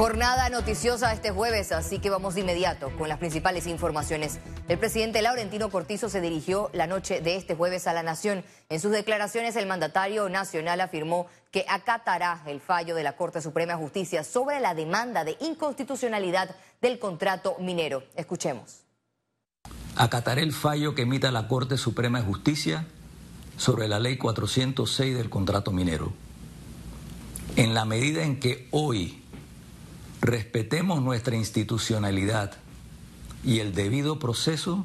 Jornada noticiosa este jueves, así que vamos de inmediato con las principales informaciones. El presidente Laurentino Cortizo se dirigió la noche de este jueves a la Nación. En sus declaraciones, el mandatario nacional afirmó que acatará el fallo de la Corte Suprema de Justicia sobre la demanda de inconstitucionalidad del contrato minero. Escuchemos. Acataré el fallo que emita la Corte Suprema de Justicia sobre la Ley 406 del contrato minero. En la medida en que hoy respetemos nuestra institucionalidad y el debido proceso,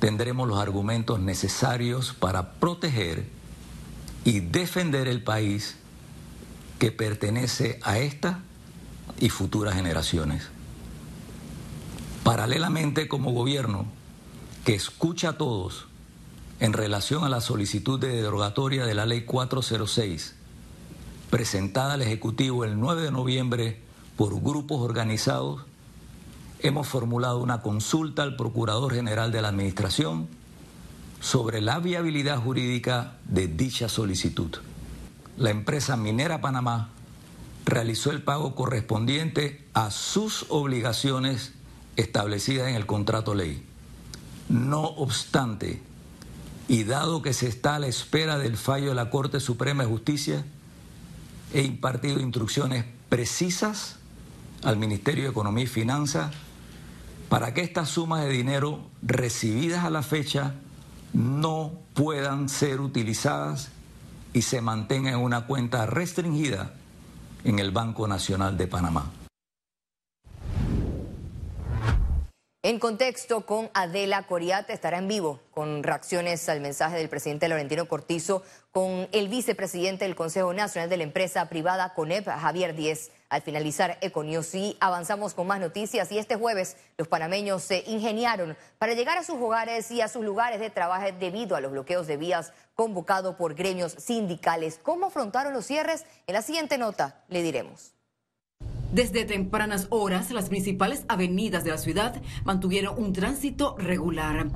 tendremos los argumentos necesarios para proteger y defender el país que pertenece a esta y futuras generaciones. Paralelamente, como gobierno que escucha a todos en relación a la solicitud de derogatoria de la Ley 406, presentada al Ejecutivo el 9 de noviembre por grupos organizados, hemos formulado una consulta al Procurador General de la Administración sobre la viabilidad jurídica de dicha solicitud. La empresa Minera Panamá realizó el pago correspondiente a sus obligaciones establecidas en el contrato ley. No obstante, y dado que se está a la espera del fallo de la Corte Suprema de Justicia, he impartido instrucciones precisas al Ministerio de Economía y Finanzas para que estas sumas de dinero recibidas a la fecha no puedan ser utilizadas y se mantengan en una cuenta restringida en el Banco Nacional de Panamá. En contexto con Adela Coriat estará en vivo con reacciones al mensaje del presidente Laurentino Cortizo con el vicepresidente del Consejo Nacional de la Empresa Privada CONEP, Javier Díez. Al finalizar Econius y avanzamos con más noticias y este jueves los panameños se ingeniaron para llegar a sus hogares y a sus lugares de trabajo debido a los bloqueos de vías convocados por gremios sindicales. ¿Cómo afrontaron los cierres? En la siguiente nota le diremos. Desde tempranas horas, las principales avenidas de la ciudad mantuvieron un tránsito regular.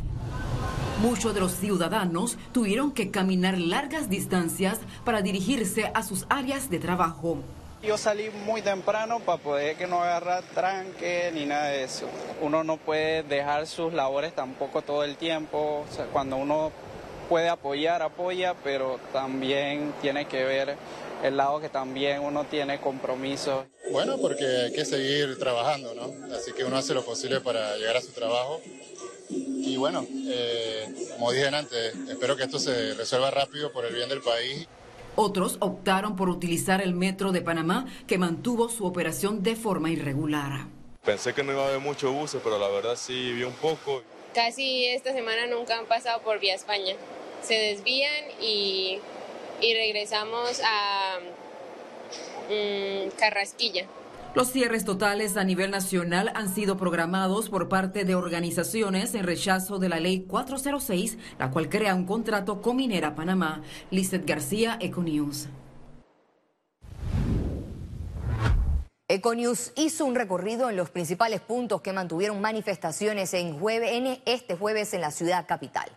Muchos de los ciudadanos tuvieron que caminar largas distancias para dirigirse a sus áreas de trabajo. Yo salí muy temprano para poder que no agarrar tranque ni nada de eso. Uno no puede dejar sus labores tampoco todo el tiempo. cuando uno puede apoyar, apoya, pero también tiene que ver el lado que también uno tiene compromiso. Bueno, porque hay que seguir trabajando, ¿no? Así que uno hace lo posible para llegar a su trabajo. Y bueno, eh, como dije antes, espero que esto se resuelva rápido por el bien del país. Otros optaron por utilizar el metro de Panamá, que mantuvo su operación de forma irregular. Pensé que no iba a haber muchos buses, pero la verdad sí vi un poco. Casi esta semana nunca han pasado por Vía España. Se desvían y y regresamos a mm, Carrasquilla. Los cierres totales a nivel nacional han sido programados por parte de organizaciones en rechazo de la ley 406, la cual crea un contrato con Minera Panamá. Lizeth García, Econews. Econews hizo un recorrido en los principales puntos que mantuvieron manifestaciones en, jueves, este jueves en la ciudad capital.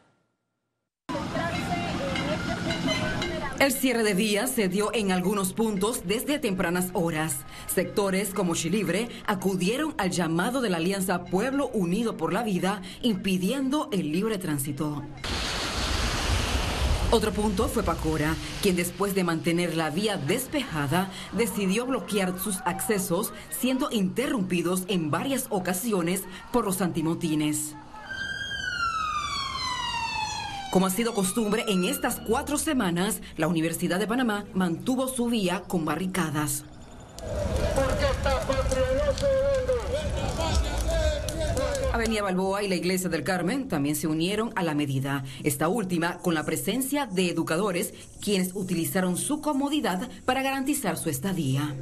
El cierre de vías se dio en algunos puntos desde tempranas horas. Sectores como Chilibre acudieron al llamado de la Alianza Pueblo Unido por la Vida, impidiendo el libre tránsito. Otro punto fue Pacora, quien después de mantener la vía despejada, decidió bloquear sus accesos, siendo interrumpidos en varias ocasiones por los antimotines. Como ha sido costumbre en estas cuatro semanas, la Universidad de Panamá mantuvo su vía con barricadas. Avenida Balboa y la Iglesia del Carmen también se unieron a la medida. Esta última con la presencia de educadores quienes utilizaron su comodidad para garantizar su estadía.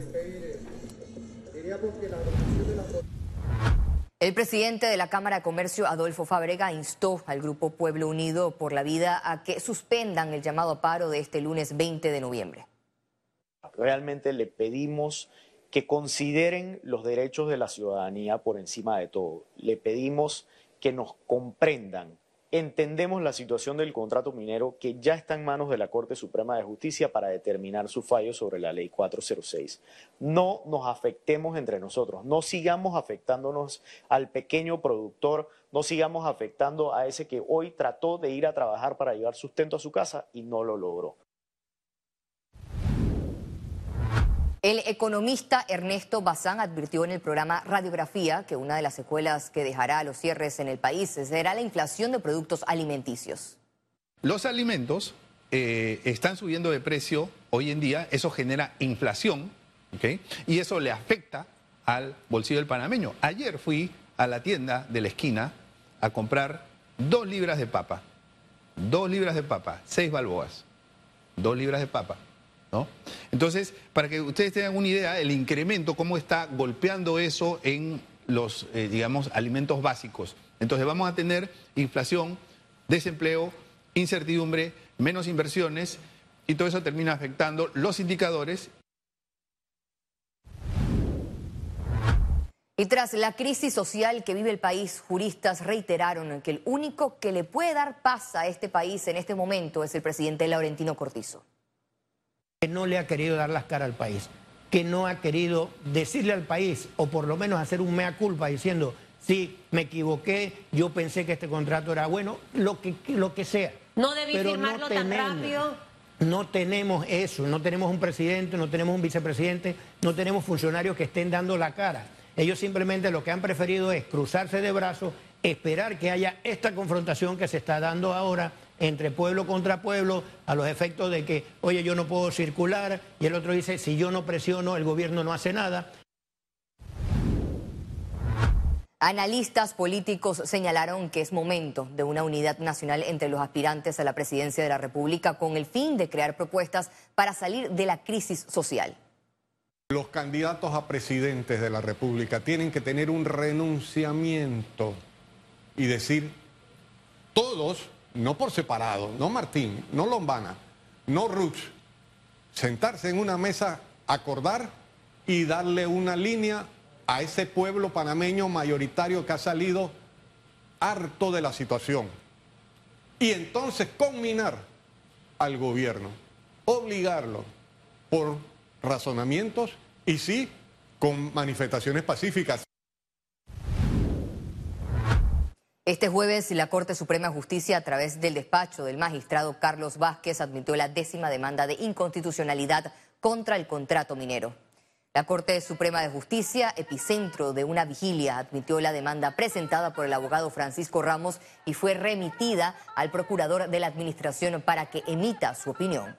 El presidente de la Cámara de Comercio, Adolfo Fabrega, instó al Grupo Pueblo Unido por la Vida a que suspendan el llamado paro de este lunes 20 de noviembre. Realmente le pedimos que consideren los derechos de la ciudadanía por encima de todo. Le pedimos que nos comprendan entendemos la situación del contrato minero que ya está en manos de la Corte Suprema de Justicia para determinar su fallo sobre la ley 406. No nos afectemos entre nosotros, no sigamos afectándonos al pequeño productor, no sigamos afectando a ese que hoy trató de ir a trabajar para llevar sustento a su casa y no lo logró. El economista Ernesto Bazán advirtió en el programa Radiografía que una de las secuelas que dejará los cierres en el país será la inflación de productos alimenticios. Los alimentos eh, están subiendo de precio hoy en día, eso genera inflación, Y eso le afecta al bolsillo del panameño. Ayer fui a la tienda de la esquina a comprar dos libras de papa, dos libras de papa, seis balboas, dos libras de papa. Entonces, para que ustedes tengan una idea, el incremento, cómo está golpeando eso en los, eh, digamos, alimentos básicos. Entonces vamos a tener inflación, desempleo, incertidumbre, menos inversiones y todo eso termina afectando los indicadores. Y tras la crisis social que vive el país, juristas reiteraron que el único que le puede dar paz a este país en este momento es el presidente Laurentino Cortizo que no le ha querido dar las caras al país, que no ha querido decirle al país, o por lo menos hacer un mea culpa diciendo, sí, me equivoqué, yo pensé que este contrato era bueno, lo que, lo que sea. No debí firmarlo tan rápido. No tenemos eso, no tenemos un presidente, no tenemos un vicepresidente, no tenemos funcionarios que estén dando la cara. Ellos simplemente lo que han preferido es cruzarse de brazos, esperar que haya esta confrontación que se está dando ahora entre pueblo contra pueblo a los efectos de que, oye, yo no puedo circular y el otro dice, si yo no presiono, el gobierno no hace nada. Analistas políticos señalaron que es momento de una unidad nacional entre los aspirantes a la presidencia de la República con el fin de crear propuestas para salir de la crisis social. Los candidatos a presidentes de la República tienen que tener un renunciamiento y decir, todos no por separado, no Martín, no Lombana, no Ruch, sentarse en una mesa, acordar y darle una línea a ese pueblo panameño mayoritario que ha salido harto de la situación. Y entonces combinar al gobierno, obligarlo por razonamientos y sí con manifestaciones pacíficas. Este jueves, la Corte Suprema de Justicia, a través del despacho del magistrado Carlos Vázquez, admitió la décima demanda de inconstitucionalidad contra el contrato minero. La Corte Suprema de Justicia, epicentro de una vigilia, admitió la demanda presentada por el abogado Francisco Ramos y fue remitida al procurador de la Administración para que emita su opinión.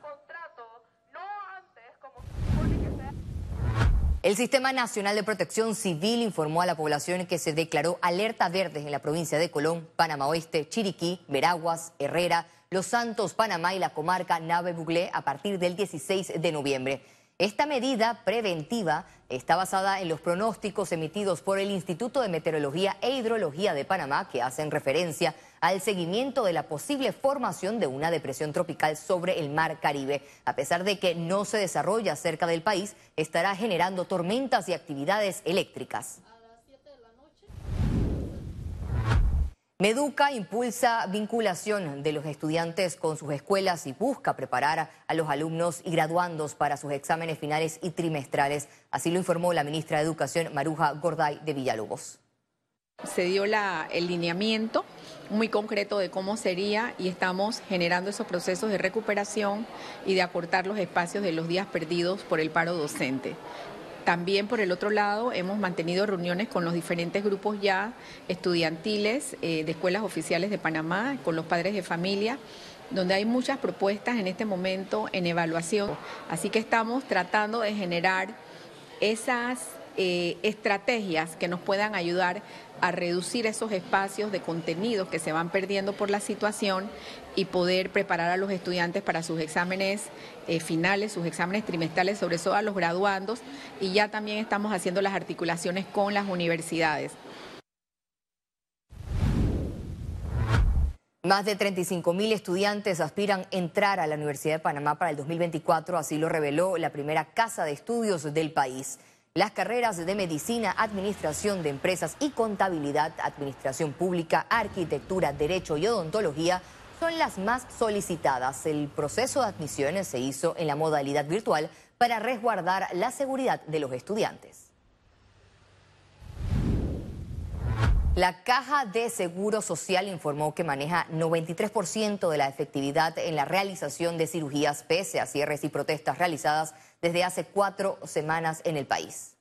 El Sistema Nacional de Protección Civil informó a la población que se declaró alerta verde en la provincia de Colón, Panamá Oeste, Chiriquí, Veraguas, Herrera, Los Santos, Panamá y la comarca Nave Buglé a partir del 16 de noviembre. Esta medida preventiva está basada en los pronósticos emitidos por el Instituto de Meteorología e Hidrología de Panamá que hacen referencia al seguimiento de la posible formación de una depresión tropical sobre el mar Caribe. A pesar de que no se desarrolla cerca del país, estará generando tormentas y actividades eléctricas. Meduca impulsa vinculación de los estudiantes con sus escuelas y busca preparar a los alumnos y graduandos para sus exámenes finales y trimestrales. Así lo informó la ministra de Educación, Maruja Gorday de Villalobos. Se dio el lineamiento muy concreto de cómo sería y estamos generando esos procesos de recuperación y de acortar los espacios de los días perdidos por el paro docente. También por el otro lado hemos mantenido reuniones con los diferentes grupos ya estudiantiles eh, de escuelas oficiales de Panamá, con los padres de familia, donde hay muchas propuestas en este momento en evaluación. Así que estamos tratando de generar esas eh, estrategias que nos puedan ayudar a reducir esos espacios de contenidos que se van perdiendo por la situación y poder preparar a los estudiantes para sus exámenes eh, finales, sus exámenes trimestrales, sobre todo a los graduandos, y ya también estamos haciendo las articulaciones con las universidades. Más de 35 mil estudiantes aspiran a entrar a la Universidad de Panamá para el 2024, así lo reveló la primera casa de estudios del país. Las carreras de medicina, administración de empresas y contabilidad, administración pública, arquitectura, derecho y odontología son las más solicitadas. El proceso de admisiones se hizo en la modalidad virtual para resguardar la seguridad de los estudiantes. La Caja de Seguro Social informó que maneja 93% de la efectividad en la realización de cirugías pese a cierres y protestas realizadas desde hace cuatro semanas en el país.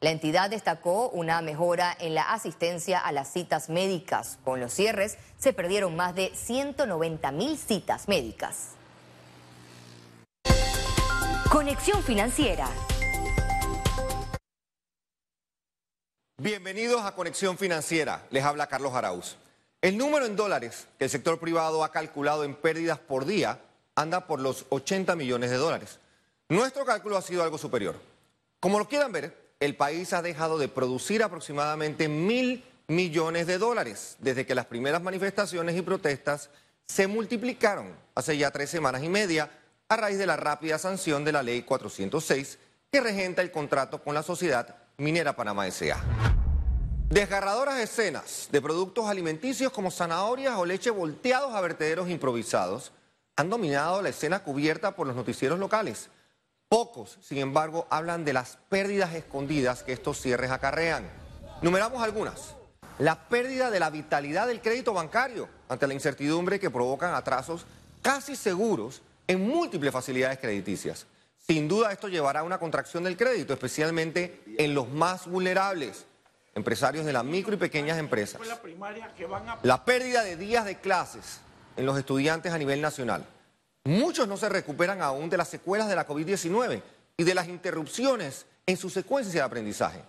La entidad destacó una mejora en la asistencia a las citas médicas. Con los cierres se perdieron más de 190 mil citas médicas. Conexión Financiera. Bienvenidos a Conexión Financiera. Les habla Carlos Arauz. El número en dólares que el sector privado ha calculado en pérdidas por día anda por los 80 millones de dólares. Nuestro cálculo ha sido algo superior. Como lo quieran ver, el país ha dejado de producir aproximadamente mil millones de dólares desde que las primeras manifestaciones y protestas se multiplicaron hace ya tres semanas y media a raíz de la rápida sanción de la ley 406 que regenta el contrato con la sociedad Minera Panamá S.A. Desgarradoras escenas de productos alimenticios como zanahorias o leche volteados a vertederos improvisados han dominado la escena cubierta por los noticieros locales. Pocos, sin embargo, hablan de las pérdidas escondidas que estos cierres acarrean. Numeramos algunas. La pérdida de la vitalidad del crédito bancario ante la incertidumbre que provocan atrasos casi seguros en múltiples facilidades crediticias. Sin duda esto llevará a una contracción del crédito, especialmente en los más vulnerables, empresarios de las micro y pequeñas empresas. La pérdida de días de clases en los estudiantes a nivel nacional Muchos no se recuperan aún de las secuelas de la COVID-19 y de las interrupciones en su secuencia de aprendizaje.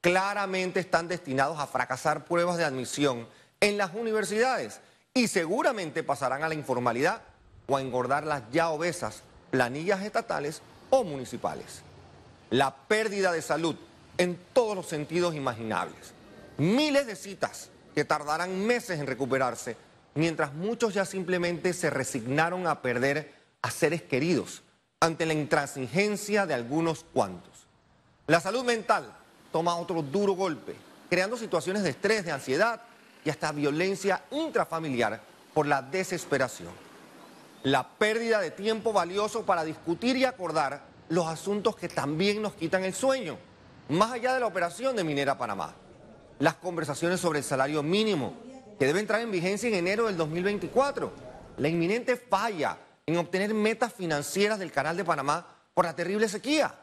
Claramente están destinados a fracasar pruebas de admisión en las universidades y seguramente pasarán a la informalidad o a engordar las ya obesas planillas estatales o municipales. La pérdida de salud en todos los sentidos imaginables. Miles de citas que tardarán meses en recuperarse mientras muchos ya simplemente se resignaron a perder a seres queridos ante la intransigencia de algunos cuantos. La salud mental toma otro duro golpe, creando situaciones de estrés, de ansiedad y hasta violencia intrafamiliar por la desesperación. La pérdida de tiempo valioso para discutir y acordar los asuntos que también nos quitan el sueño, más allá de la operación de Minera Panamá. Las conversaciones sobre el salario mínimo, que debe entrar en vigencia en enero del 2024. La inminente falla en obtener metas financieras del Canal de Panamá por la terrible sequía.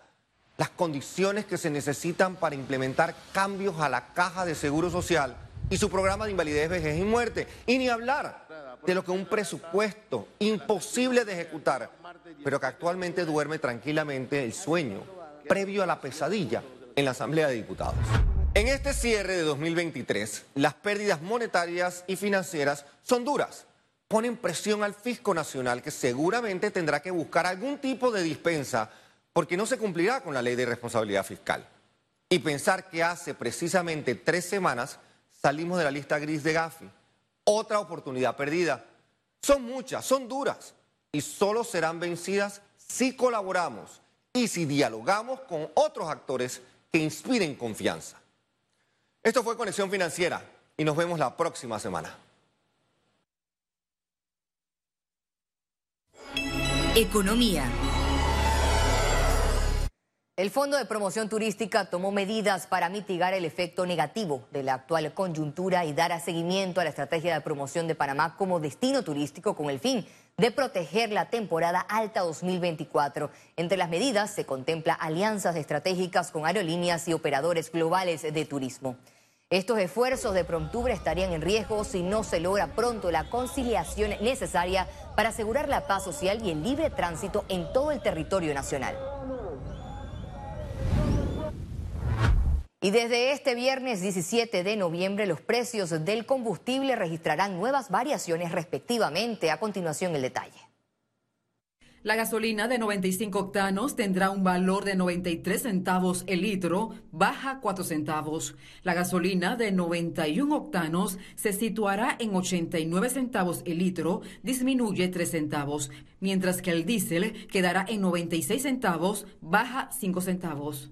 Las condiciones que se necesitan para implementar cambios a la caja de seguro social y su programa de invalidez, vejez y muerte. Y ni hablar de lo que un presupuesto imposible de ejecutar, pero que actualmente duerme tranquilamente el sueño previo a la pesadilla en la Asamblea de Diputados. En este cierre de 2023, las pérdidas monetarias y financieras son duras. Ponen presión al fisco nacional que seguramente tendrá que buscar algún tipo de dispensa porque no se cumplirá con la ley de responsabilidad fiscal. Y pensar que hace precisamente tres semanas salimos de la lista gris de Gafi. Otra oportunidad perdida. Son muchas, son duras y solo serán vencidas si colaboramos y si dialogamos con otros actores que inspiren confianza. Esto fue Conexión Financiera y nos vemos la próxima semana. Economía. El Fondo de Promoción Turística tomó medidas para mitigar el efecto negativo de la actual coyuntura y dar seguimiento a la estrategia de promoción de Panamá como destino turístico con el fin de proteger la temporada alta 2024. Entre las medidas se contempla alianzas estratégicas con aerolíneas y operadores globales de turismo. Estos esfuerzos de Promptubre estarían en riesgo si no se logra pronto la conciliación necesaria para asegurar la paz social y el libre tránsito en todo el territorio nacional. Y desde este viernes 17 de noviembre los precios del combustible registrarán nuevas variaciones respectivamente. A continuación el detalle. La gasolina de 95 octanos tendrá un valor de 93 centavos el litro, baja 4 centavos. La gasolina de 91 octanos se situará en 89 centavos el litro, disminuye 3 centavos, mientras que el diésel quedará en 96 centavos, baja 5 centavos.